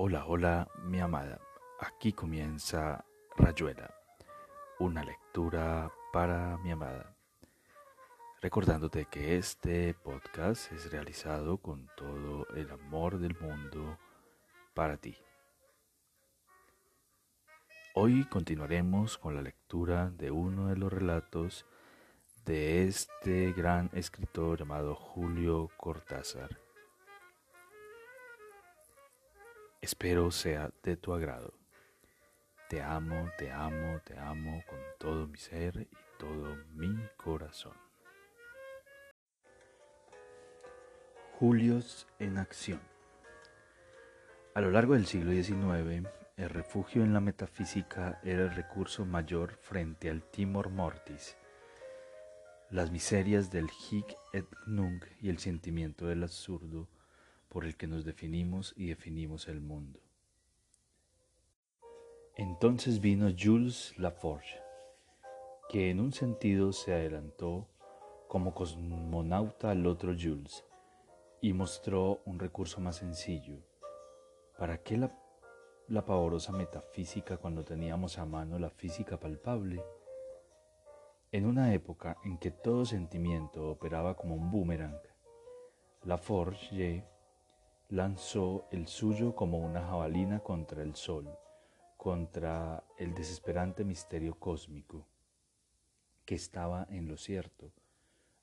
Hola, hola, mi amada. Aquí comienza Rayuela, una lectura para mi amada. Recordándote que este podcast es realizado con todo el amor del mundo para ti. Hoy continuaremos con la lectura de uno de los relatos de este gran escritor llamado Julio Cortázar. Espero sea de tu agrado. Te amo, te amo, te amo con todo mi ser y todo mi corazón. Julios en acción. A lo largo del siglo XIX, el refugio en la metafísica era el recurso mayor frente al timor mortis, las miserias del hic et nunc y el sentimiento del absurdo por el que nos definimos y definimos el mundo. Entonces vino Jules Laforge, que en un sentido se adelantó como cosmonauta al otro Jules y mostró un recurso más sencillo. ¿Para qué la, la pavorosa metafísica cuando teníamos a mano la física palpable? En una época en que todo sentimiento operaba como un boomerang, Laforge lanzó el suyo como una jabalina contra el sol, contra el desesperante misterio cósmico, que estaba en lo cierto.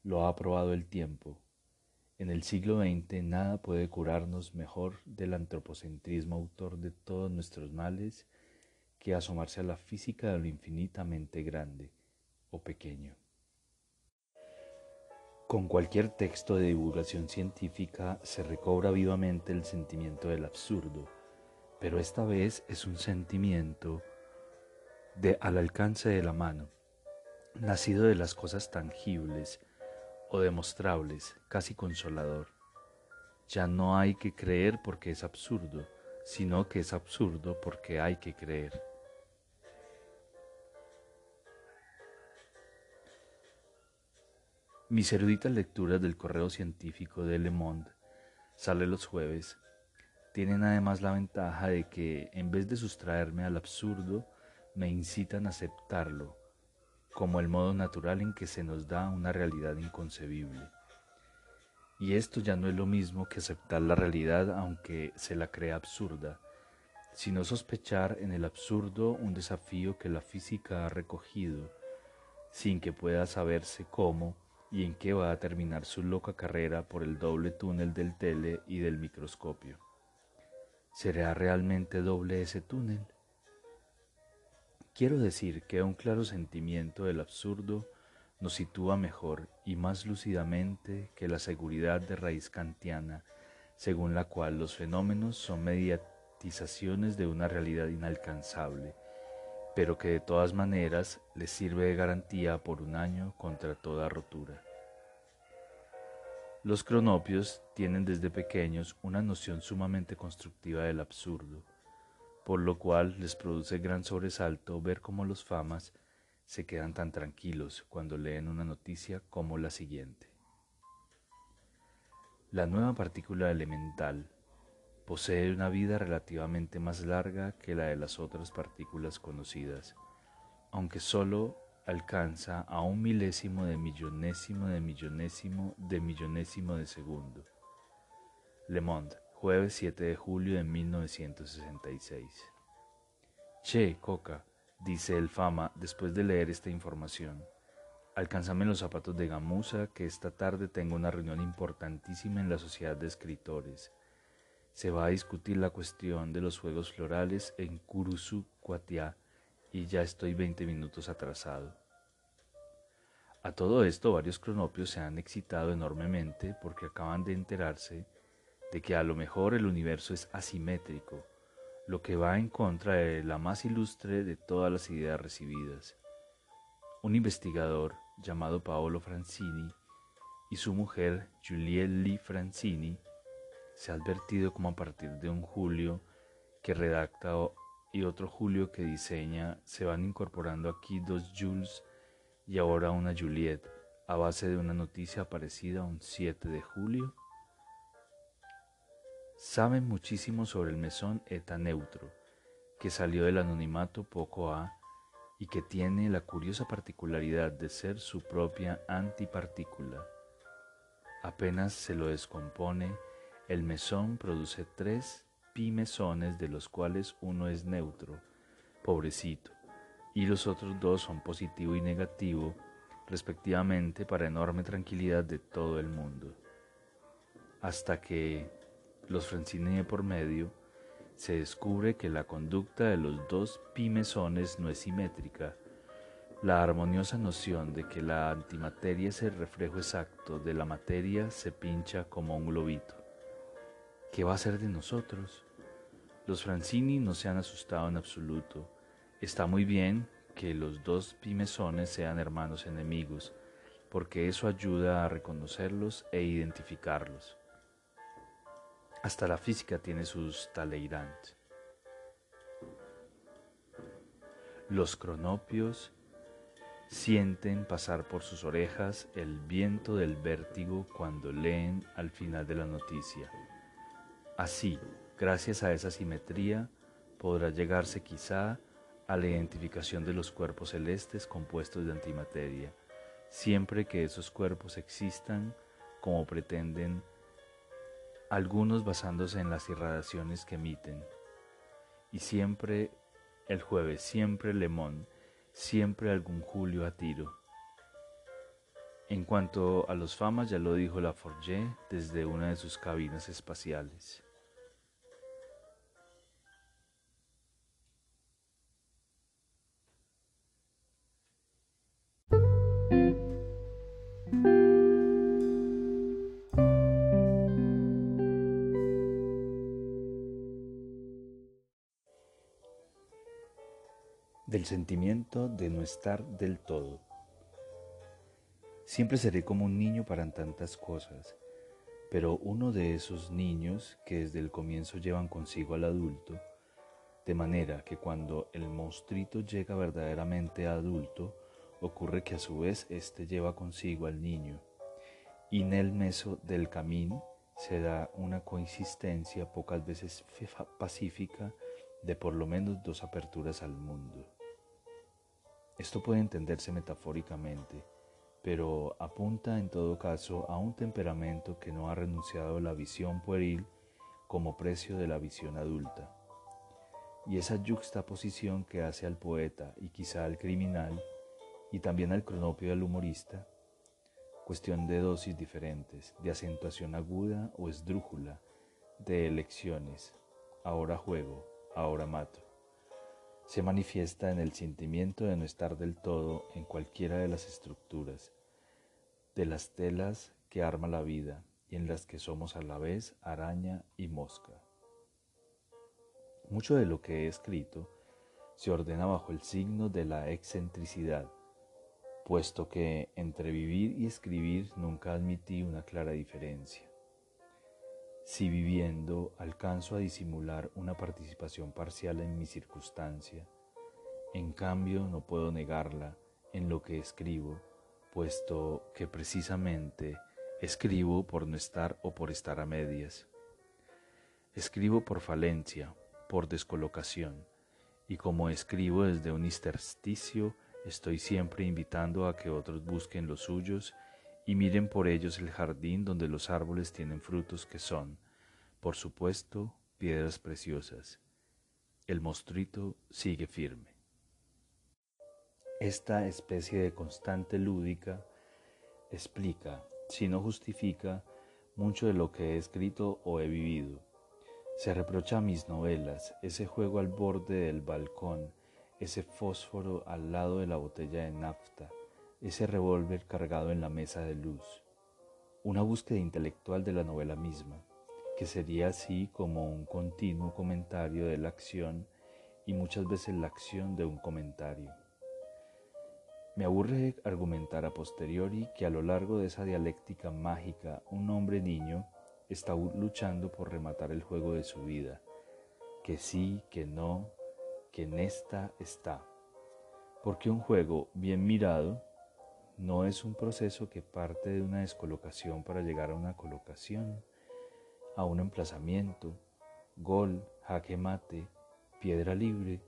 Lo ha probado el tiempo. En el siglo XX nada puede curarnos mejor del antropocentrismo autor de todos nuestros males que asomarse a la física de lo infinitamente grande pequeño. Con cualquier texto de divulgación científica se recobra vivamente el sentimiento del absurdo, pero esta vez es un sentimiento de al alcance de la mano, nacido de las cosas tangibles o demostrables, casi consolador. Ya no hay que creer porque es absurdo, sino que es absurdo porque hay que creer. Mis eruditas lecturas del correo científico de Le Monde, sale los jueves, tienen además la ventaja de que, en vez de sustraerme al absurdo, me incitan a aceptarlo como el modo natural en que se nos da una realidad inconcebible. Y esto ya no es lo mismo que aceptar la realidad aunque se la crea absurda, sino sospechar en el absurdo un desafío que la física ha recogido, sin que pueda saberse cómo y en qué va a terminar su loca carrera por el doble túnel del tele y del microscopio. ¿Será realmente doble ese túnel? Quiero decir que un claro sentimiento del absurdo nos sitúa mejor y más lúcidamente que la seguridad de raíz kantiana, según la cual los fenómenos son mediatizaciones de una realidad inalcanzable pero que de todas maneras les sirve de garantía por un año contra toda rotura. Los cronopios tienen desde pequeños una noción sumamente constructiva del absurdo, por lo cual les produce gran sobresalto ver cómo los famas se quedan tan tranquilos cuando leen una noticia como la siguiente. La nueva partícula elemental posee una vida relativamente más larga que la de las otras partículas conocidas, aunque sólo alcanza a un milésimo de millonésimo de millonésimo de millonésimo de segundo. Le Monde, jueves 7 de julio de 1966. Che, Coca, dice el Fama después de leer esta información. Alcánzame los zapatos de gamuza que esta tarde tengo una reunión importantísima en la Sociedad de Escritores se va a discutir la cuestión de los juegos florales en Kurusu Kuatia y ya estoy 20 minutos atrasado. A todo esto varios cronopios se han excitado enormemente porque acaban de enterarse de que a lo mejor el universo es asimétrico, lo que va en contra de la más ilustre de todas las ideas recibidas. Un investigador llamado Paolo Francini y su mujer Juliette Francini se ha advertido como a partir de un Julio que redacta y otro Julio que diseña, se van incorporando aquí dos Jules y ahora una Juliet a base de una noticia aparecida un 7 de julio. saben muchísimo sobre el mesón eta neutro, que salió del anonimato poco a y que tiene la curiosa particularidad de ser su propia antipartícula. Apenas se lo descompone, el mesón produce tres pimesones de los cuales uno es neutro, pobrecito, y los otros dos son positivo y negativo, respectivamente, para enorme tranquilidad de todo el mundo. Hasta que, los Francine por medio, se descubre que la conducta de los dos pimesones no es simétrica. La armoniosa noción de que la antimateria es el reflejo exacto de la materia se pincha como un globito. ¿Qué va a ser de nosotros? Los Francini no se han asustado en absoluto. Está muy bien que los dos pimesones sean hermanos enemigos, porque eso ayuda a reconocerlos e identificarlos. Hasta la física tiene sus Talleyrand. Los cronopios sienten pasar por sus orejas el viento del vértigo cuando leen al final de la noticia. Así, gracias a esa simetría, podrá llegarse quizá a la identificación de los cuerpos celestes compuestos de antimateria, siempre que esos cuerpos existan como pretenden algunos basándose en las irradiaciones que emiten. Y siempre el jueves, siempre Lemón, siempre algún Julio a tiro. En cuanto a los famas, ya lo dijo Laforget desde una de sus cabinas espaciales. Del sentimiento de no estar del todo. Siempre seré como un niño para tantas cosas, pero uno de esos niños que desde el comienzo llevan consigo al adulto, de manera que cuando el monstruito llega verdaderamente a adulto, ocurre que a su vez éste lleva consigo al niño, y en el meso del camino se da una coexistencia pocas veces pacífica de por lo menos dos aperturas al mundo. Esto puede entenderse metafóricamente, pero apunta en todo caso a un temperamento que no ha renunciado a la visión pueril como precio de la visión adulta. Y esa juxtaposición que hace al poeta y quizá al criminal, y también al cronopio del humorista, cuestión de dosis diferentes, de acentuación aguda o esdrújula, de elecciones, ahora juego, ahora mato se manifiesta en el sentimiento de no estar del todo en cualquiera de las estructuras, de las telas que arma la vida y en las que somos a la vez araña y mosca. Mucho de lo que he escrito se ordena bajo el signo de la excentricidad, puesto que entre vivir y escribir nunca admití una clara diferencia. Si viviendo alcanzo a disimular una participación parcial en mi circunstancia, en cambio no puedo negarla en lo que escribo, puesto que precisamente escribo por no estar o por estar a medias. Escribo por falencia, por descolocación, y como escribo desde un intersticio, estoy siempre invitando a que otros busquen los suyos y miren por ellos el jardín donde los árboles tienen frutos que son, por supuesto, piedras preciosas. El mostrito sigue firme. Esta especie de constante lúdica explica, si no justifica, mucho de lo que he escrito o he vivido. Se reprocha a mis novelas ese juego al borde del balcón, ese fósforo al lado de la botella de nafta, ese revólver cargado en la mesa de luz, una búsqueda intelectual de la novela misma, que sería así como un continuo comentario de la acción y muchas veces la acción de un comentario. Me aburre argumentar a posteriori que a lo largo de esa dialéctica mágica un hombre niño está luchando por rematar el juego de su vida, que sí, que no, que en esta está. Porque un juego bien mirado no es un proceso que parte de una descolocación para llegar a una colocación, a un emplazamiento, gol, jaque mate, piedra libre,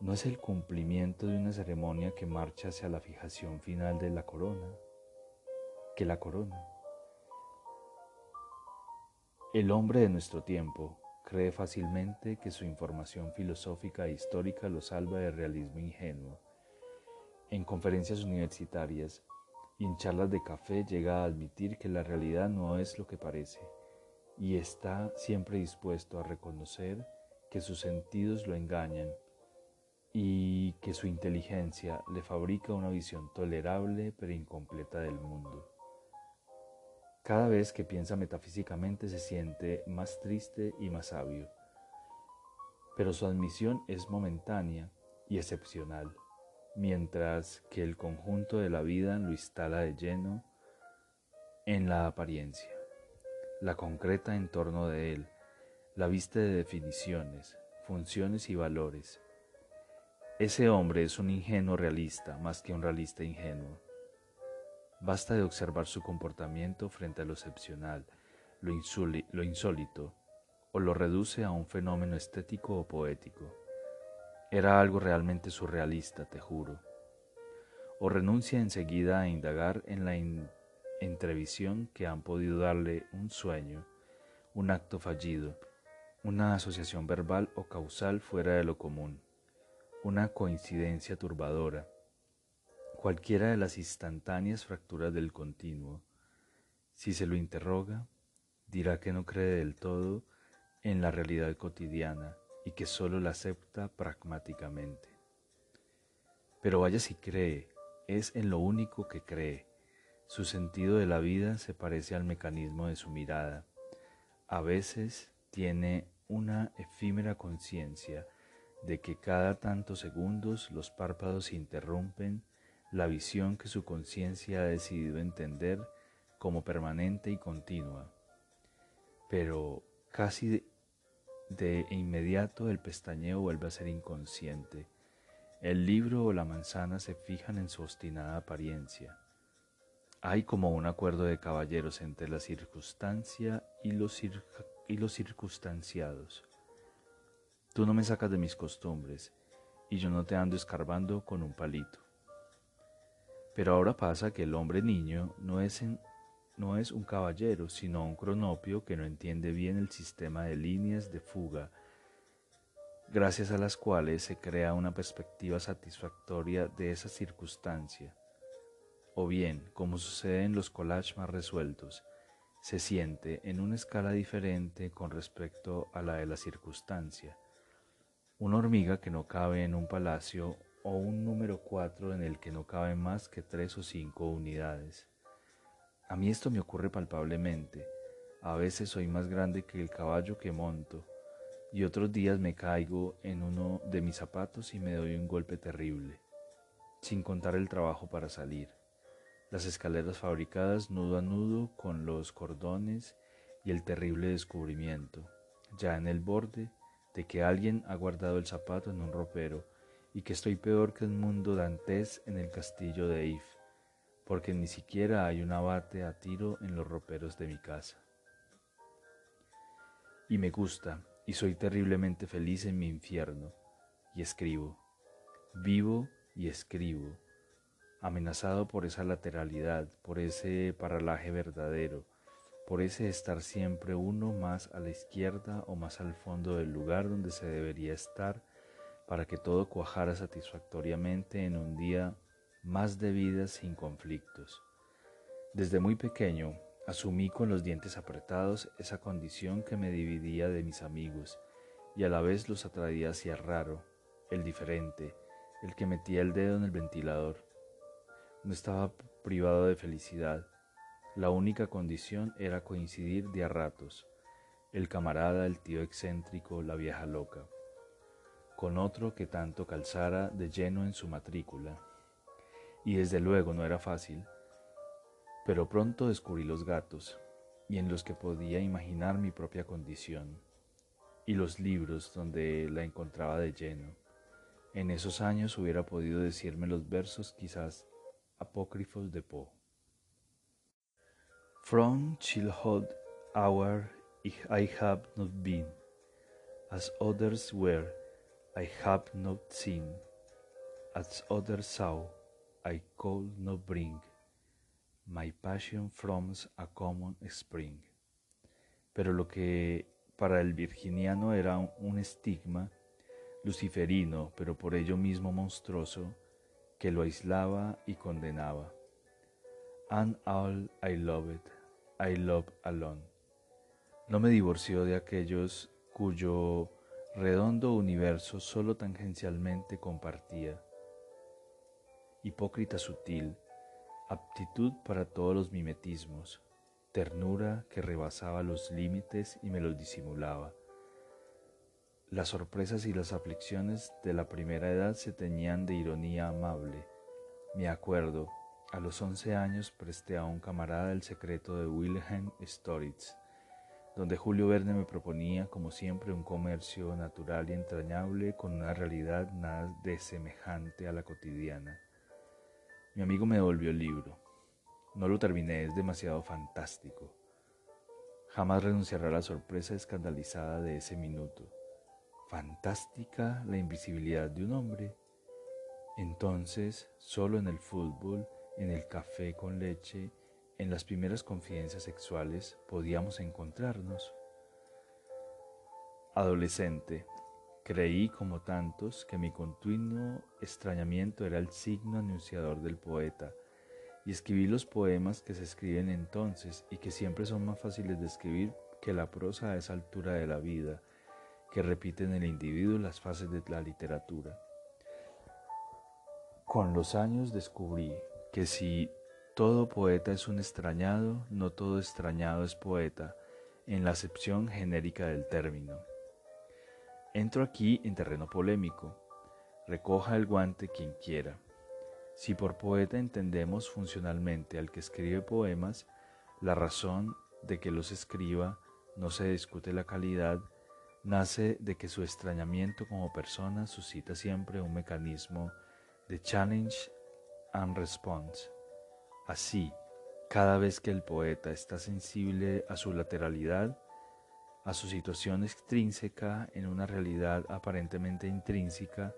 no es el cumplimiento de una ceremonia que marcha hacia la fijación final de la corona, que la corona. El hombre de nuestro tiempo cree fácilmente que su información filosófica e histórica lo salva del realismo ingenuo. En conferencias universitarias y en charlas de café llega a admitir que la realidad no es lo que parece y está siempre dispuesto a reconocer que sus sentidos lo engañan y que su inteligencia le fabrica una visión tolerable pero incompleta del mundo. Cada vez que piensa metafísicamente se siente más triste y más sabio, pero su admisión es momentánea y excepcional, mientras que el conjunto de la vida lo instala de lleno en la apariencia, la concreta en torno de él, la vista de definiciones, funciones y valores. Ese hombre es un ingenuo realista más que un realista ingenuo. Basta de observar su comportamiento frente a lo excepcional, lo, lo, insólito, o lo reduce a un fenómeno estético o poético. Era algo realmente surrealista, te juro. O renuncia enseguida a indagar en la entrevisión que han podido darle un sueño, un acto fallido, una asociación verbal o causal fuera de lo común, una coincidencia turbadora, cualquiera de las instantáneas fracturas del continuo. Si se lo interroga, dirá que no cree del todo en la realidad cotidiana y que sólo la acepta pragmáticamente. Pero vaya si cree, es en lo único que cree. Su sentido de la vida se parece al mecanismo de su mirada. A veces tiene una efímera conciencia de que cada tantos segundos los párpados interrumpen la visión que su conciencia ha decidido entender como permanente y continua. Pero casi de, inmediato el pestañeo vuelve a ser inconsciente. El libro o la manzana se fijan en su obstinada apariencia. Hay como un acuerdo de caballeros entre la circunstancia y los, y los circunstanciados. Tú no me sacas de mis costumbres y yo no te ando escarbando con un palito. Pero ahora pasa que el hombre niño no es, no es un caballero, sino un cronopio que no entiende bien el sistema de líneas de fuga, gracias a las cuales se crea una perspectiva satisfactoria de esa circunstancia. O bien, como sucede en los collages más resueltos, se siente en una escala diferente con respecto a la de la circunstancia. Una hormiga que no cabe en un palacio o un número 4 en el que no caben más que tres o cinco unidades. A mí esto me ocurre palpablemente. A veces soy más grande que el caballo que monto y otros días me caigo en uno de mis zapatos y me doy un golpe terrible, sin contar el trabajo para salir. Las escaleras fabricadas nudo a nudo con los cordones y el terrible descubrimiento, ya en el borde, de que alguien ha guardado el zapato en un ropero y que estoy peor que el mundo dantes en el castillo de If, porque ni siquiera hay un abate a tiro en los roperos de mi casa. Y me gusta, y soy terriblemente feliz en mi infierno, y escribo, vivo y escribo, amenazado por esa lateralidad, por ese paralaje verdadero, por ese estar siempre uno más a la izquierda o más al fondo del lugar donde se debería estar, para que todo cuajara satisfactoriamente en un día más de vida sin conflictos. Desde muy pequeño asumí con los dientes apretados esa condición que me dividía de mis amigos y a la vez los atraía hacia el raro, el diferente, el que metía el dedo en el ventilador. No estaba privado de felicidad. La única condición era coincidir de a ratos, el camarada, el tío excéntrico, la vieja loca con otro que tanto calzara de lleno en su matrícula. Y desde luego no era fácil, pero pronto descubrí los gatos, y en los que podía imaginar mi propia condición, y los libros donde la encontraba de lleno. En esos años hubiera podido decirme los versos quizás apócrifos de Poe. From childhood hour I have not been As others were, I have not seen, as others saw, I could not bring. My passion from a common spring. Pero lo que para el virginiano era un estigma luciferino, pero por ello mismo monstruoso, que lo aislaba y condenaba. And all I loved, I love alone. No me divorció de aquellos cuyo redondo universo solo tangencialmente compartía. Hipócrita sutil, aptitud para todos los mimetismos, ternura que rebasaba los límites y me los disimulaba. Las sorpresas y las aflicciones de la primera edad se teñían de ironía amable. Me acuerdo, a los once años presté a un camarada el secreto de Wilhelm Storitz, donde Julio Verne me proponía, como siempre, un comercio natural y entrañable con una realidad nada de semejante a la cotidiana. Mi amigo me devolvió el libro. No lo terminé, es demasiado fantástico. Jamás renunciará a la sorpresa escandalizada de ese minuto. Fantástica la invisibilidad de un hombre. Entonces, solo en el fútbol, en el café con leche, en las primeras confidencias sexuales podíamos encontrarnos. Adolescente, creí como tantos que mi continuo extrañamiento era el signo anunciador del poeta, y escribí los poemas que se escriben entonces y que siempre son más fáciles de escribir que la prosa a esa altura de la vida, que repite en el individuo las fases de la literatura. Con los años descubrí que si todo poeta es un extrañado, no todo extrañado es poeta, en la acepción genérica del término. Entro aquí en terreno polémico. Recoja el guante quien quiera. Si por poeta entendemos funcionalmente al que escribe poemas, la razón de que los escriba no se discute la calidad, nace de que su extrañamiento como persona suscita siempre un mecanismo de challenge and response Así, cada vez que el poeta está sensible a su lateralidad, a su situación extrínseca en una realidad aparentemente intrínseca,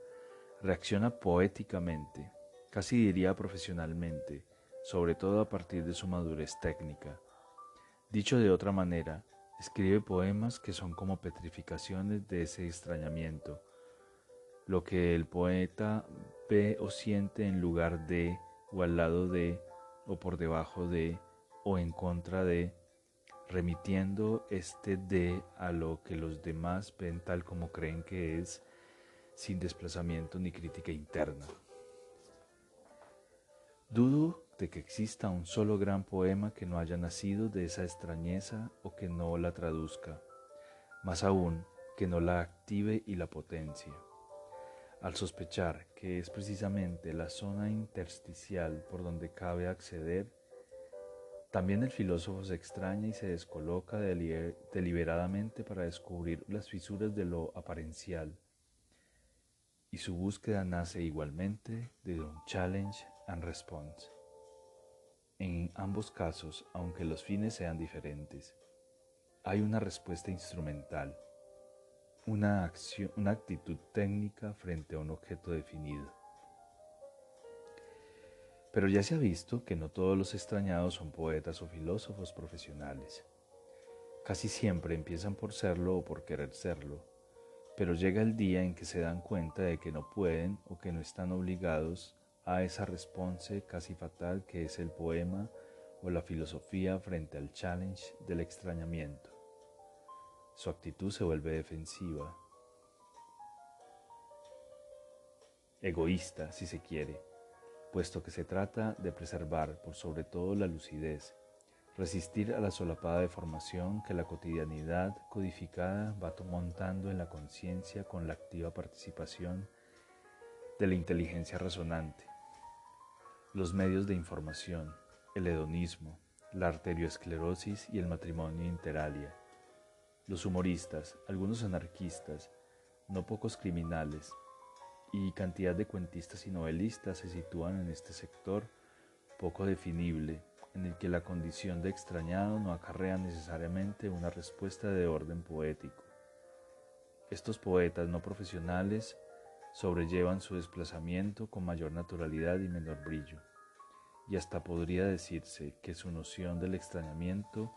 reacciona poéticamente, casi diría profesionalmente, sobre todo a partir de su madurez técnica. Dicho de otra manera, escribe poemas que son como petrificaciones de ese extrañamiento, lo que el poeta ve o siente en lugar de o al lado de o por debajo de o en contra de, remitiendo este de a lo que los demás ven tal como creen que es, sin desplazamiento ni crítica interna. Dudo de que exista un solo gran poema que no haya nacido de esa extrañeza o que no la traduzca, más aún que no la active y la potencie al sospechar que es precisamente la zona intersticial por donde cabe acceder, también el filósofo se extraña y se descoloca deliberadamente para descubrir las fisuras de lo aparencial, y su búsqueda nace igualmente de un challenge and response. En ambos casos, aunque los fines sean diferentes, hay una respuesta instrumental una, una actitud técnica frente a un objeto definido. Pero ya se ha visto que no todos los extrañados son poetas o filósofos profesionales. Casi siempre empiezan por serlo o por querer serlo, pero llega el día en que se dan cuenta de que no pueden o que no están obligados a esa response casi fatal que es el poema o la filosofía frente al challenge del extrañamiento su actitud se vuelve defensiva, egoísta si se quiere, puesto que se trata de preservar por sobre todo la lucidez, resistir a la solapada deformación que la cotidianidad codificada va montando en la conciencia con la activa participación de la inteligencia resonante, los medios de información, el hedonismo, la arterioesclerosis y el matrimonio interalia. Los humoristas, algunos anarquistas, no pocos criminales y cantidad de cuentistas y novelistas se sitúan en este sector poco definible, en el que la condición de extrañado no acarrea necesariamente una respuesta de orden poético. estos poetas no profesionales sobrellevan su desplazamiento con mayor naturalidad y menor brillo, y hasta podría decirse que su noción del extrañamiento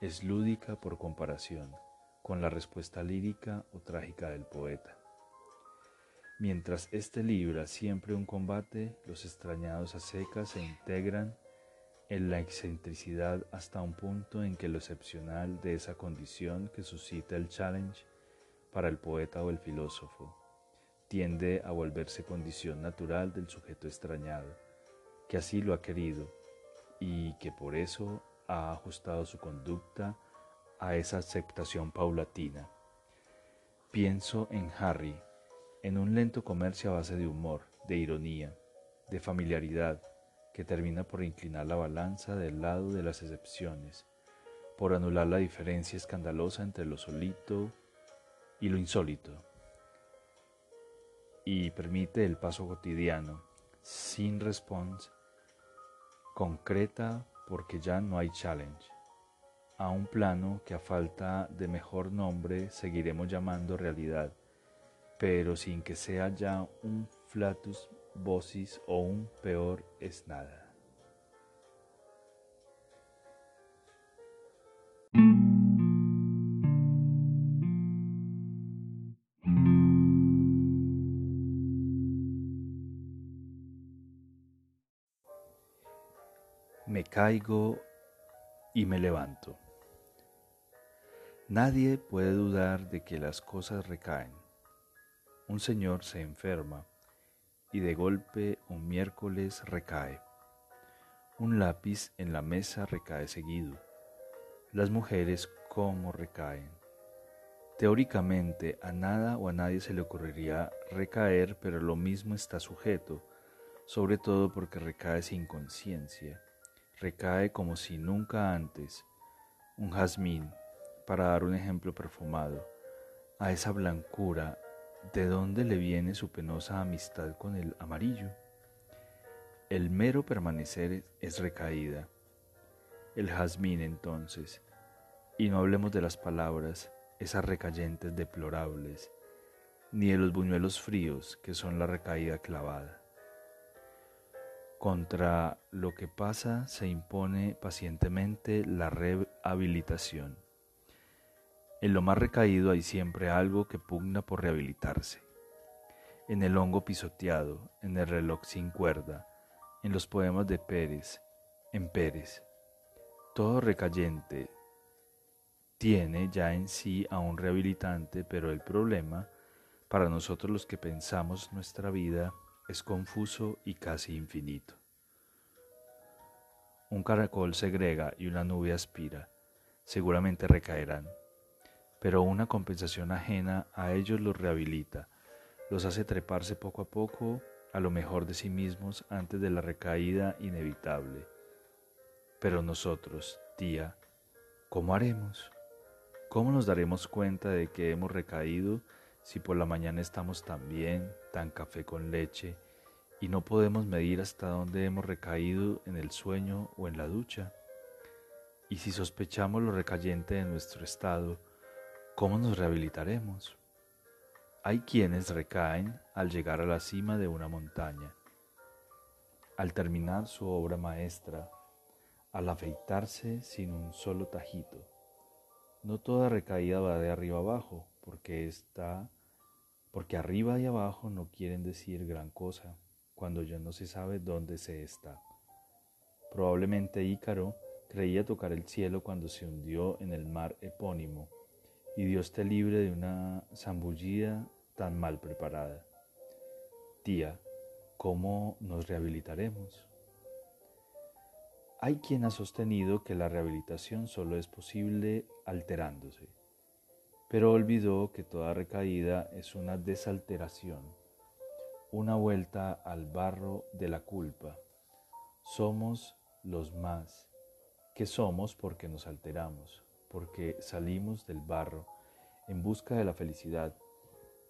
es lúdica por comparación con la respuesta lírica o trágica del poeta. Mientras éste libra siempre un combate, los extrañados a secas se integran en la excentricidad hasta un punto en que lo excepcional de esa condición que suscita el challenge para el poeta o el filósofo tiende a volverse condición natural del sujeto extrañado, que así lo ha querido y que por eso ha ajustado su conducta a esa aceptación paulatina. Pienso en Harry, en un lento comercio a base de humor, de ironía, de familiaridad, que termina por inclinar la balanza del lado de las excepciones, por anular la diferencia escandalosa entre lo solito y lo insólito, y permite el paso cotidiano, sin response, concreta porque ya no hay challenge, a un plano que a falta de mejor nombre seguiremos llamando realidad, pero sin que sea ya un flatus vocis o un peor es nada. Me caigo y me levanto. Nadie puede dudar de que las cosas recaen. Un señor se enferma y de golpe un miércoles recae. Un lápiz en la mesa recae seguido. Las mujeres cómo recaen. Teóricamente a nada o a nadie se le ocurriría recaer, pero lo mismo está sujeto, sobre todo porque recae sin conciencia recae como si nunca antes, un jazmín, para dar un ejemplo perfumado, a esa blancura, ¿de dónde le viene su penosa amistad con el amarillo? El mero permanecer es recaída. El jazmín entonces, y no hablemos de las palabras, esas recayentes deplorables, ni de los buñuelos fríos que son la recaída clavada. Contra lo que pasa se impone pacientemente la rehabilitación. En lo más recaído hay siempre algo que pugna por rehabilitarse. En el hongo pisoteado, en el reloj sin cuerda, en los poemas de Pérez, en Pérez. Todo recayente tiene ya en sí a un rehabilitante, pero el problema, para nosotros los que pensamos nuestra vida, es confuso y casi infinito. Un caracol segrega y una nube aspira, seguramente recaerán, pero una compensación ajena a ellos los rehabilita, los hace treparse poco a poco a lo mejor de sí mismos antes de la recaída inevitable. Pero nosotros, tía, ¿cómo haremos? ¿Cómo nos daremos cuenta de que hemos recaído si por la mañana estamos tan bien, tan café con leche, y no podemos medir hasta dónde hemos recaído en el sueño o en la ducha? Y si sospechamos lo recayente de nuestro estado, ¿cómo nos rehabilitaremos? Hay quienes recaen al llegar a la cima de una montaña, al terminar su obra maestra, al afeitarse sin un solo tajito. No toda recaída va de arriba abajo, porque está porque arriba y abajo no quieren decir gran cosa cuando ya no se sabe dónde se está. Probablemente Ícaro creía tocar el cielo cuando se hundió en el mar epónimo, y Dios te libre de una zambullida tan mal preparada. Tía, ¿cómo nos rehabilitaremos? Hay quien ha sostenido que la rehabilitación solo es posible alterándose pero olvidó que toda recaída es una desalteración, una vuelta al barro de la culpa. Somos los más, que somos porque nos alteramos, porque salimos del barro en busca de la felicidad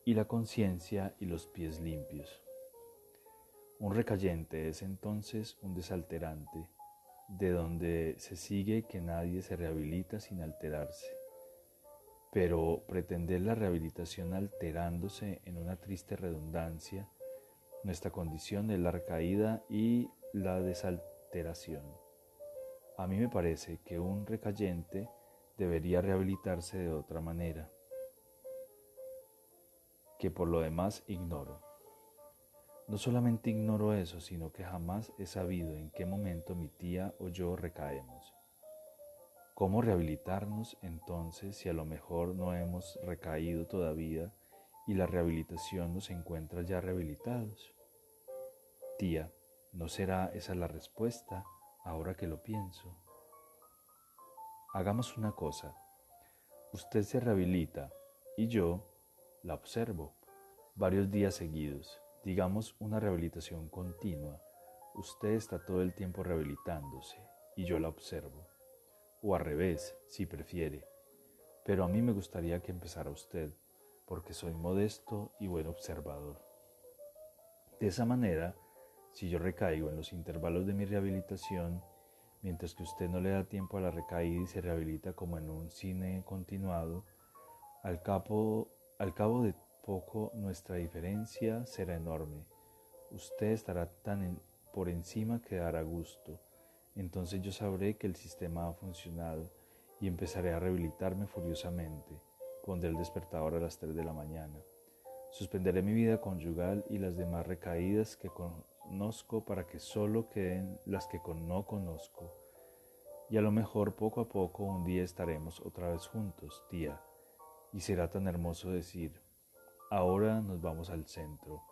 y la conciencia y los pies limpios. Un recayente es entonces un desalterante, de donde se sigue que nadie se rehabilita sin alterarse Pero pretender la rehabilitación alterándose en una triste redundancia, nuestra condición es la recaída y la desalteración. A mí me parece que un recayente debería rehabilitarse de otra manera, que por lo demás ignoro. No solamente ignoro eso, sino que jamás he sabido en qué momento mi tía o yo recaemos. ¿Cómo rehabilitarnos entonces si a lo mejor no hemos recaído todavía y la rehabilitación nos encuentra ya rehabilitados? Tía, ¿no será esa la respuesta ahora que lo pienso? Hagamos una cosa. Usted se rehabilita y yo la observo varios días seguidos, digamos una rehabilitación continua. Usted está todo el tiempo rehabilitándose y yo la observo o al revés, si prefiere. Pero a mí me gustaría que empezara usted, porque soy modesto y buen observador. De esa manera, si yo recaigo en los intervalos de mi rehabilitación, mientras que usted no le da tiempo a la recaída y se rehabilita como en un cine continuado, al cabo, al cabo de poco nuestra diferencia será enorme. Usted estará tan por encima que dará gusto entonces yo sabré que el sistema ha funcionado y empezaré a rehabilitarme furiosamente. Pondré el despertador a las 3 de la mañana. Suspenderé mi vida conyugal y las demás recaídas que conozco para que solo queden las que no conozco. Y a lo mejor poco a poco un día estaremos otra vez juntos, tía, y será tan hermoso decir, ahora nos vamos al centro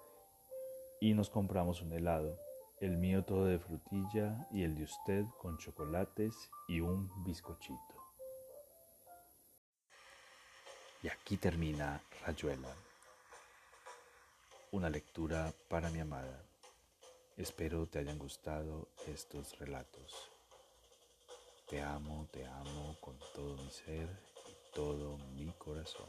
y nos compramos un helado el mío todo de frutilla y el de usted con chocolates y un bizcochito. Y aquí termina Rayuela, una lectura para mi amada. Espero te hayan gustado estos relatos. Te amo, te amo con todo mi ser y todo mi corazón.